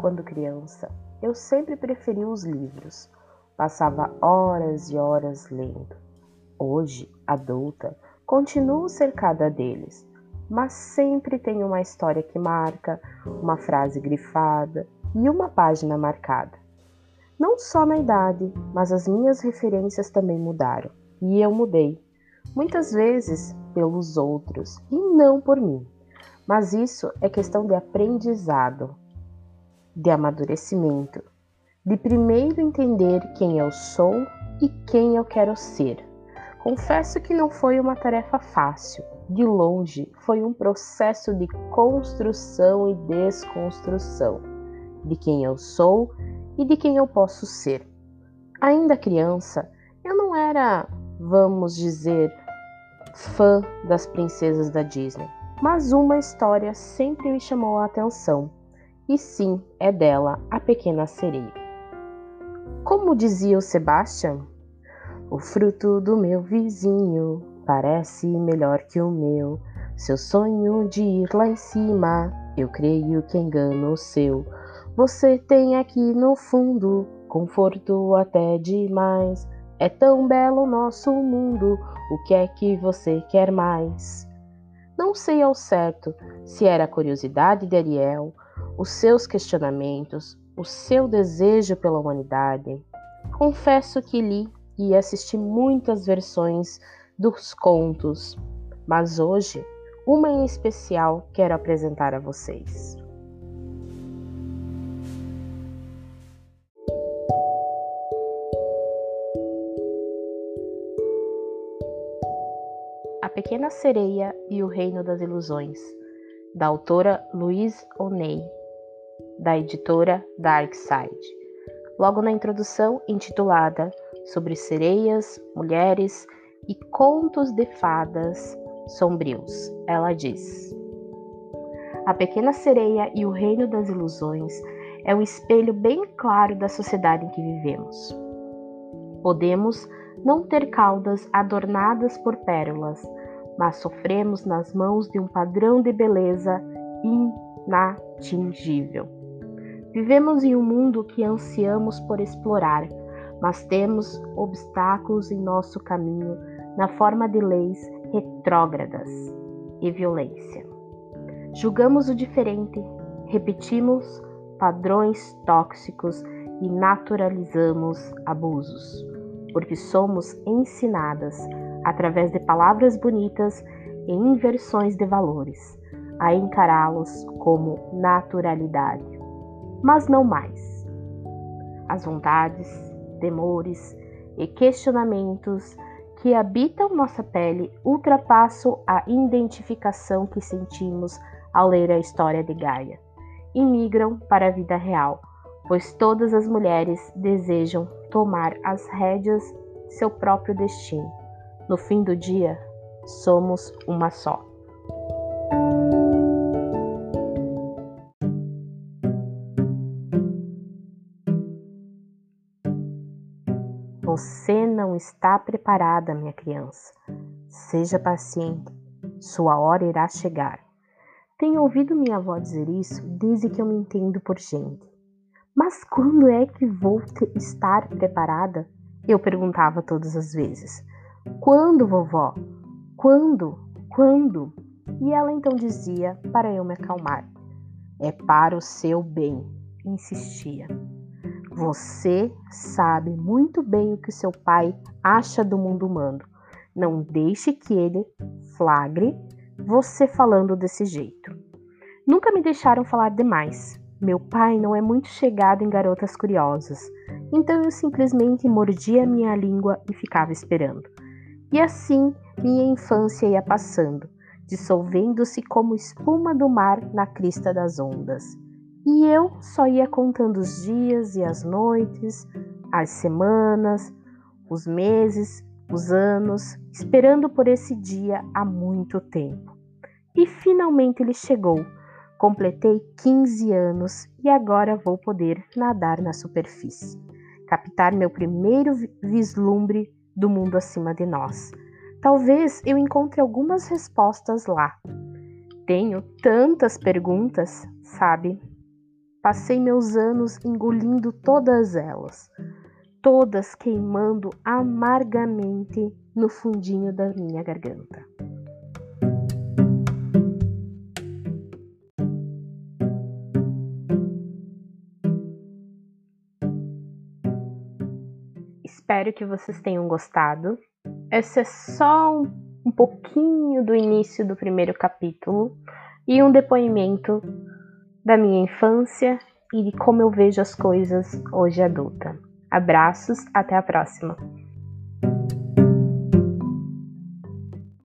quando criança, eu sempre preferi os livros. Passava horas e horas lendo. Hoje, adulta, continuo cercada deles, mas sempre tem uma história que marca, uma frase grifada e uma página marcada. Não só na idade, mas as minhas referências também mudaram e eu mudei. Muitas vezes pelos outros e não por mim. Mas isso é questão de aprendizado, de amadurecimento, de primeiro entender quem eu sou e quem eu quero ser. Confesso que não foi uma tarefa fácil, de longe, foi um processo de construção e desconstrução de quem eu sou e de quem eu posso ser. Ainda criança, eu não era, vamos dizer, fã das princesas da Disney, mas uma história sempre me chamou a atenção. E sim, é dela, a pequena sereia. Como dizia o Sebastian, o fruto do meu vizinho parece melhor que o meu. Seu sonho de ir lá em cima, eu creio que engana o seu. Você tem aqui no fundo conforto até demais. É tão belo o nosso mundo, o que é que você quer mais? Não sei ao certo se era a curiosidade de Ariel, os seus questionamentos, o seu desejo pela humanidade. Confesso que li e assisti muitas versões dos contos, mas hoje, uma em especial quero apresentar a vocês. A Pequena Sereia e o Reino das Ilusões, da autora Louise O'Neill, da editora Darkside. Logo na introdução, intitulada Sobre sereias, mulheres e contos de fadas sombrios. Ela diz: A pequena sereia e o reino das ilusões é um espelho bem claro da sociedade em que vivemos. Podemos não ter caudas adornadas por pérolas, mas sofremos nas mãos de um padrão de beleza inatingível. Vivemos em um mundo que ansiamos por explorar, mas temos obstáculos em nosso caminho na forma de leis retrógradas e violência. Julgamos o diferente, repetimos padrões tóxicos e naturalizamos abusos, porque somos ensinadas, através de palavras bonitas e inversões de valores, a encará-los como naturalidade, mas não mais. As vontades, temores e questionamentos que habitam nossa pele ultrapassam a identificação que sentimos ao ler a história de Gaia e migram para a vida real, pois todas as mulheres desejam tomar as rédeas de seu próprio destino. No fim do dia, somos uma só. Você não está preparada, minha criança. Seja paciente, sua hora irá chegar. Tenho ouvido minha avó dizer isso desde que eu me entendo por gente. Mas quando é que vou estar preparada? Eu perguntava todas as vezes. Quando, vovó? Quando? Quando? E ela então dizia para eu me acalmar: É para o seu bem, insistia. Você sabe muito bem o que seu pai acha do mundo humano. Não deixe que ele flagre você falando desse jeito. Nunca me deixaram falar demais. Meu pai não é muito chegado em garotas curiosas, então eu simplesmente mordia minha língua e ficava esperando. E assim minha infância ia passando, dissolvendo-se como espuma do mar na crista das ondas. E eu só ia contando os dias e as noites, as semanas, os meses, os anos, esperando por esse dia há muito tempo. E finalmente ele chegou. Completei 15 anos e agora vou poder nadar na superfície, captar meu primeiro vislumbre do mundo acima de nós. Talvez eu encontre algumas respostas lá. Tenho tantas perguntas, sabe? Passei meus anos engolindo todas elas, todas queimando amargamente no fundinho da minha garganta. Espero que vocês tenham gostado. Esse é só um, um pouquinho do início do primeiro capítulo e um depoimento da minha infância e de como eu vejo as coisas hoje adulta. Abraços, até a próxima!